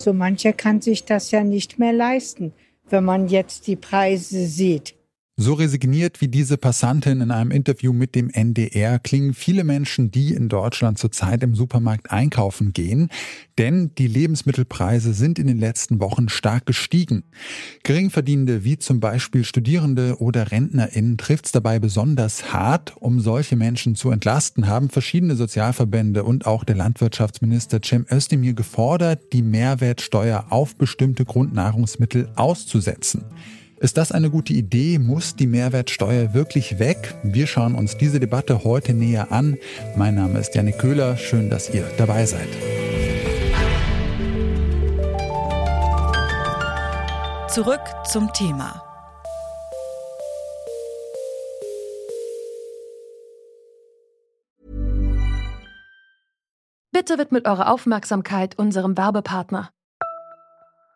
So mancher kann sich das ja nicht mehr leisten, wenn man jetzt die Preise sieht. So resigniert wie diese Passantin in einem Interview mit dem NDR klingen viele Menschen, die in Deutschland zurzeit im Supermarkt einkaufen gehen, denn die Lebensmittelpreise sind in den letzten Wochen stark gestiegen. Geringverdienende wie zum Beispiel Studierende oder RentnerInnen trifft es dabei besonders hart. Um solche Menschen zu entlasten, haben verschiedene Sozialverbände und auch der Landwirtschaftsminister Cem Özdemir gefordert, die Mehrwertsteuer auf bestimmte Grundnahrungsmittel auszusetzen. Ist das eine gute Idee? Muss die Mehrwertsteuer wirklich weg? Wir schauen uns diese Debatte heute näher an. Mein Name ist Janik Köhler. Schön, dass ihr dabei seid. Zurück zum Thema. Bitte widmet eure Aufmerksamkeit unserem Werbepartner.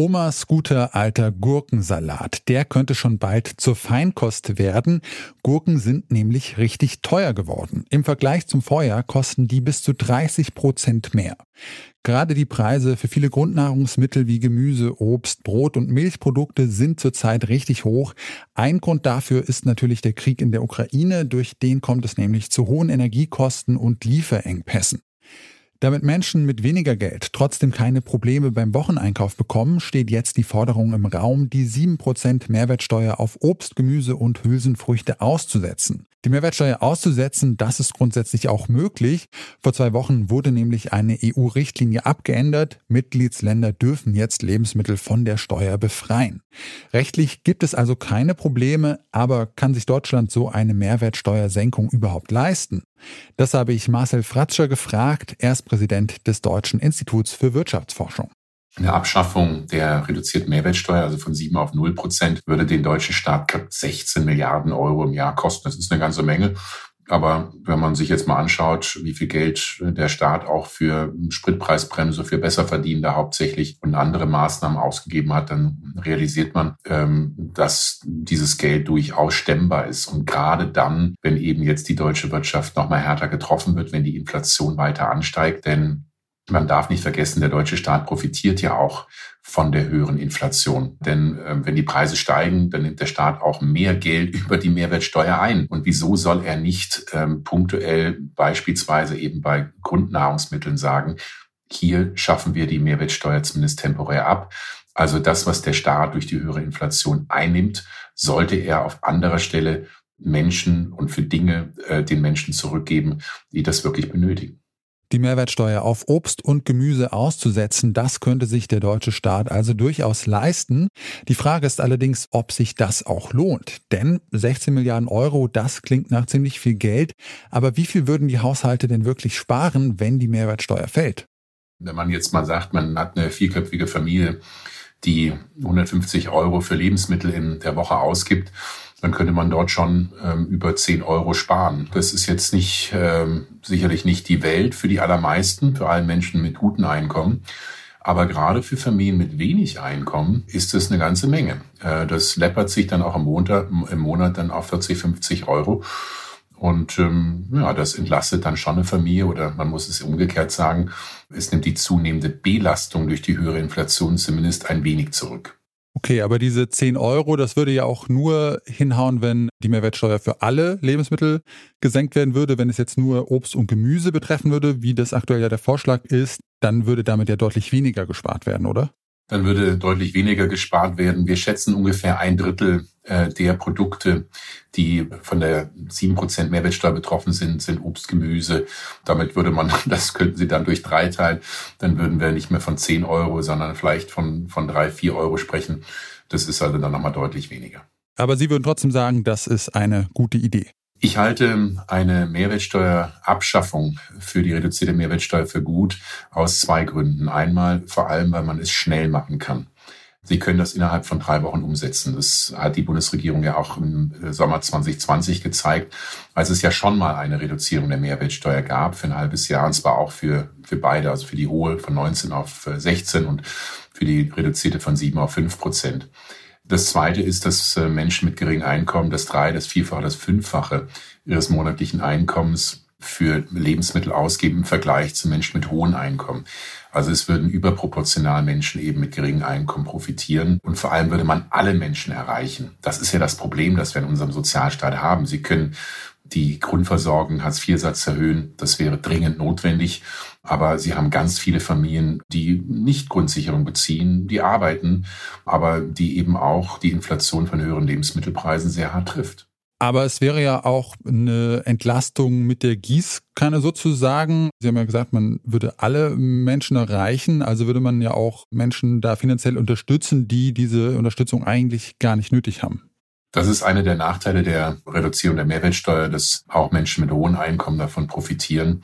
Omas guter alter Gurkensalat, der könnte schon bald zur Feinkost werden. Gurken sind nämlich richtig teuer geworden. Im Vergleich zum Vorjahr kosten die bis zu 30 Prozent mehr. Gerade die Preise für viele Grundnahrungsmittel wie Gemüse, Obst, Brot und Milchprodukte sind zurzeit richtig hoch. Ein Grund dafür ist natürlich der Krieg in der Ukraine. Durch den kommt es nämlich zu hohen Energiekosten und Lieferengpässen. Damit Menschen mit weniger Geld trotzdem keine Probleme beim Wocheneinkauf bekommen, steht jetzt die Forderung im Raum, die 7% Mehrwertsteuer auf Obst, Gemüse und Hülsenfrüchte auszusetzen. Die Mehrwertsteuer auszusetzen, das ist grundsätzlich auch möglich. Vor zwei Wochen wurde nämlich eine EU-Richtlinie abgeändert. Mitgliedsländer dürfen jetzt Lebensmittel von der Steuer befreien. Rechtlich gibt es also keine Probleme, aber kann sich Deutschland so eine Mehrwertsteuersenkung überhaupt leisten? Das habe ich Marcel Fratscher gefragt. Er ist Präsident des Deutschen Instituts für Wirtschaftsforschung. Eine Abschaffung der reduzierten Mehrwertsteuer, also von 7 auf 0 Prozent, würde den deutschen Staat knapp 16 Milliarden Euro im Jahr kosten. Das ist eine ganze Menge. Aber wenn man sich jetzt mal anschaut, wie viel Geld der Staat auch für Spritpreisbremse, für Besserverdienende hauptsächlich und andere Maßnahmen ausgegeben hat, dann realisiert man, ähm, dass dieses Geld durchaus stemmbar ist. Und gerade dann, wenn eben jetzt die deutsche Wirtschaft noch mal härter getroffen wird, wenn die Inflation weiter ansteigt, denn man darf nicht vergessen, der deutsche Staat profitiert ja auch von der höheren Inflation. Denn äh, wenn die Preise steigen, dann nimmt der Staat auch mehr Geld über die Mehrwertsteuer ein. Und wieso soll er nicht ähm, punktuell beispielsweise eben bei Grundnahrungsmitteln sagen, hier schaffen wir die Mehrwertsteuer zumindest temporär ab. Also das, was der Staat durch die höhere Inflation einnimmt, sollte er auf anderer Stelle Menschen und für Dinge äh, den Menschen zurückgeben, die das wirklich benötigen. Die Mehrwertsteuer auf Obst und Gemüse auszusetzen, das könnte sich der deutsche Staat also durchaus leisten. Die Frage ist allerdings, ob sich das auch lohnt. Denn 16 Milliarden Euro, das klingt nach ziemlich viel Geld. Aber wie viel würden die Haushalte denn wirklich sparen, wenn die Mehrwertsteuer fällt? Wenn man jetzt mal sagt, man hat eine vierköpfige Familie, die 150 Euro für Lebensmittel in der Woche ausgibt, dann könnte man dort schon ähm, über 10 Euro sparen. Das ist jetzt nicht ähm, sicherlich nicht die Welt für die allermeisten, für alle Menschen mit guten Einkommen. Aber gerade für Familien mit wenig Einkommen ist es eine ganze Menge. Äh, das läppert sich dann auch im Monat, im Monat dann auf 40, 50 Euro. Und ähm, ja, das entlastet dann schon eine Familie oder man muss es umgekehrt sagen, es nimmt die zunehmende Belastung durch die höhere Inflation zumindest ein wenig zurück. Okay, aber diese 10 Euro, das würde ja auch nur hinhauen, wenn die Mehrwertsteuer für alle Lebensmittel gesenkt werden würde. Wenn es jetzt nur Obst und Gemüse betreffen würde, wie das aktuell ja der Vorschlag ist, dann würde damit ja deutlich weniger gespart werden, oder? Dann würde deutlich weniger gespart werden. Wir schätzen ungefähr ein Drittel äh, der Produkte, die von der 7% Mehrwertsteuer betroffen sind, sind Obst, Gemüse. Damit würde man, das könnten Sie dann durch drei teilen, dann würden wir nicht mehr von 10 Euro, sondern vielleicht von, von drei, vier Euro sprechen. Das ist also dann nochmal deutlich weniger. Aber Sie würden trotzdem sagen, das ist eine gute Idee. Ich halte eine Mehrwertsteuerabschaffung für die reduzierte Mehrwertsteuer für gut aus zwei Gründen. Einmal vor allem, weil man es schnell machen kann. Sie können das innerhalb von drei Wochen umsetzen. Das hat die Bundesregierung ja auch im äh, Sommer 2020 gezeigt, als es ja schon mal eine Reduzierung der Mehrwertsteuer gab für ein halbes Jahr, und zwar auch für, für beide, also für die hohe von 19 auf 16 äh, und für die reduzierte von 7 auf 5 Prozent. Das Zweite ist, dass äh, Menschen mit geringem Einkommen das Drei-, das Vierfache, das Fünffache ihres monatlichen Einkommens für Lebensmittel ausgeben im Vergleich zu Menschen mit hohem Einkommen. Also es würden überproportional Menschen eben mit geringem Einkommen profitieren und vor allem würde man alle Menschen erreichen. Das ist ja das Problem, das wir in unserem Sozialstaat haben. Sie können die Grundversorgung Hartz-IV-Satz erhöhen. Das wäre dringend notwendig. Aber sie haben ganz viele Familien, die nicht Grundsicherung beziehen, die arbeiten, aber die eben auch die Inflation von höheren Lebensmittelpreisen sehr hart trifft. Aber es wäre ja auch eine Entlastung mit der Gießkanne sozusagen. Sie haben ja gesagt, man würde alle Menschen erreichen. Also würde man ja auch Menschen da finanziell unterstützen, die diese Unterstützung eigentlich gar nicht nötig haben. Das ist einer der Nachteile der Reduzierung der Mehrwertsteuer, dass auch Menschen mit hohen Einkommen davon profitieren.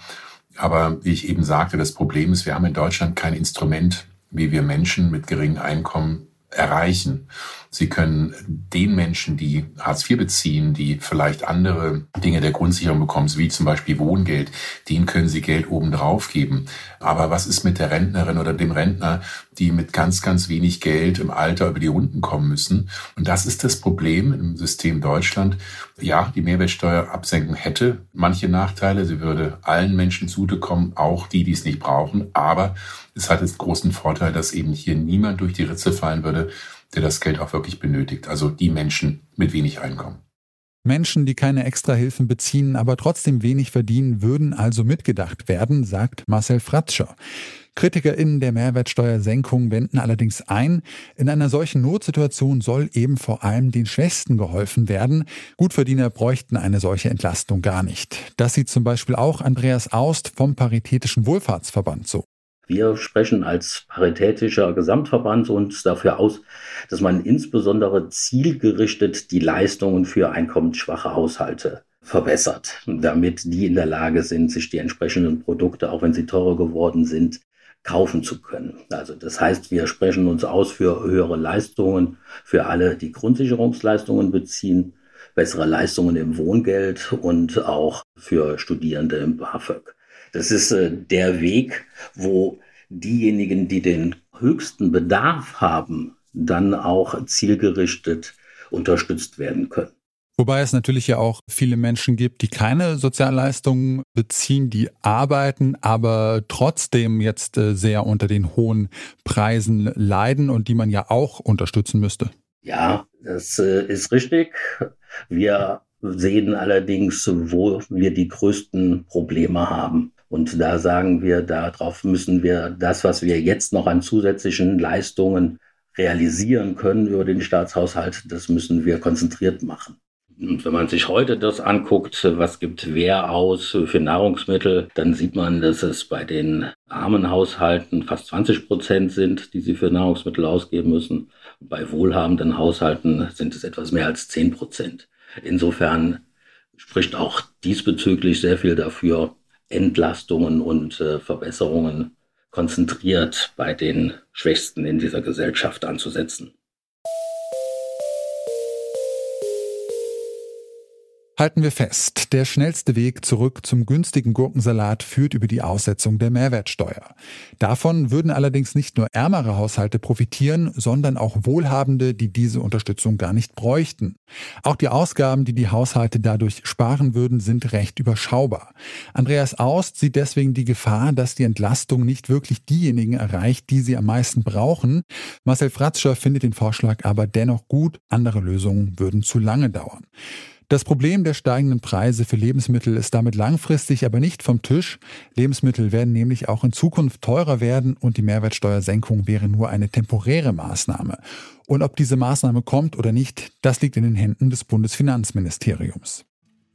Aber wie ich eben sagte, das Problem ist, wir haben in Deutschland kein Instrument, wie wir Menschen mit geringem Einkommen erreichen. Sie können den Menschen, die Hartz IV beziehen, die vielleicht andere Dinge der Grundsicherung bekommen, wie zum Beispiel Wohngeld, denen können Sie Geld obendrauf geben. Aber was ist mit der Rentnerin oder dem Rentner, die mit ganz, ganz wenig Geld im Alter über die Runden kommen müssen? Und das ist das Problem im System Deutschland. Ja, die Mehrwertsteuerabsenkung hätte manche Nachteile. Sie würde allen Menschen zutekommen, auch die, die es nicht brauchen. Aber es hat den großen Vorteil, dass eben hier niemand durch die Ritze fallen würde, der das Geld auch wirklich benötigt. Also die Menschen mit wenig Einkommen. Menschen, die keine Extrahilfen beziehen, aber trotzdem wenig verdienen, würden also mitgedacht werden, sagt Marcel Fratscher. KritikerInnen der Mehrwertsteuersenkung wenden allerdings ein, in einer solchen Notsituation soll eben vor allem den Schwächsten geholfen werden. Gutverdiener bräuchten eine solche Entlastung gar nicht. Das sieht zum Beispiel auch Andreas Aust vom Paritätischen Wohlfahrtsverband so. Wir sprechen als paritätischer Gesamtverband uns dafür aus, dass man insbesondere zielgerichtet die Leistungen für einkommensschwache Haushalte verbessert, damit die in der Lage sind, sich die entsprechenden Produkte, auch wenn sie teurer geworden sind, kaufen zu können. Also das heißt, wir sprechen uns aus für höhere Leistungen für alle, die Grundsicherungsleistungen beziehen, bessere Leistungen im Wohngeld und auch für Studierende im BAföG. Das ist äh, der Weg, wo diejenigen, die den höchsten Bedarf haben, dann auch zielgerichtet unterstützt werden können. Wobei es natürlich ja auch viele Menschen gibt, die keine Sozialleistungen beziehen, die arbeiten, aber trotzdem jetzt äh, sehr unter den hohen Preisen leiden und die man ja auch unterstützen müsste. Ja, das äh, ist richtig. Wir sehen allerdings, wo wir die größten Probleme haben. Und da sagen wir, darauf müssen wir das, was wir jetzt noch an zusätzlichen Leistungen realisieren können über den Staatshaushalt, das müssen wir konzentriert machen. Und wenn man sich heute das anguckt, was gibt wer aus für Nahrungsmittel, dann sieht man, dass es bei den armen Haushalten fast 20 Prozent sind, die sie für Nahrungsmittel ausgeben müssen. Bei wohlhabenden Haushalten sind es etwas mehr als 10 Prozent. Insofern spricht auch diesbezüglich sehr viel dafür, Entlastungen und äh, Verbesserungen konzentriert bei den Schwächsten in dieser Gesellschaft anzusetzen. Halten wir fest, der schnellste Weg zurück zum günstigen Gurkensalat führt über die Aussetzung der Mehrwertsteuer. Davon würden allerdings nicht nur ärmere Haushalte profitieren, sondern auch Wohlhabende, die diese Unterstützung gar nicht bräuchten. Auch die Ausgaben, die die Haushalte dadurch sparen würden, sind recht überschaubar. Andreas Aust sieht deswegen die Gefahr, dass die Entlastung nicht wirklich diejenigen erreicht, die sie am meisten brauchen. Marcel Fratscher findet den Vorschlag aber dennoch gut, andere Lösungen würden zu lange dauern. Das Problem der steigenden Preise für Lebensmittel ist damit langfristig aber nicht vom Tisch. Lebensmittel werden nämlich auch in Zukunft teurer werden und die Mehrwertsteuersenkung wäre nur eine temporäre Maßnahme. Und ob diese Maßnahme kommt oder nicht, das liegt in den Händen des Bundesfinanzministeriums.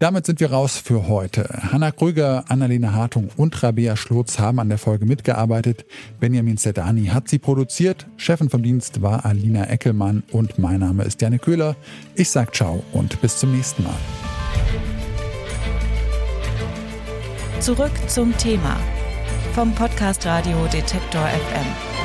Damit sind wir raus für heute. Hanna Krüger, Annalena Hartung und Rabea Schlotz haben an der Folge mitgearbeitet. Benjamin Zedani hat sie produziert. Chefin vom Dienst war Alina Eckelmann und mein Name ist Janne Köhler. Ich sag ciao und bis zum nächsten Mal. Zurück zum Thema vom Podcast Radio Detektor FM.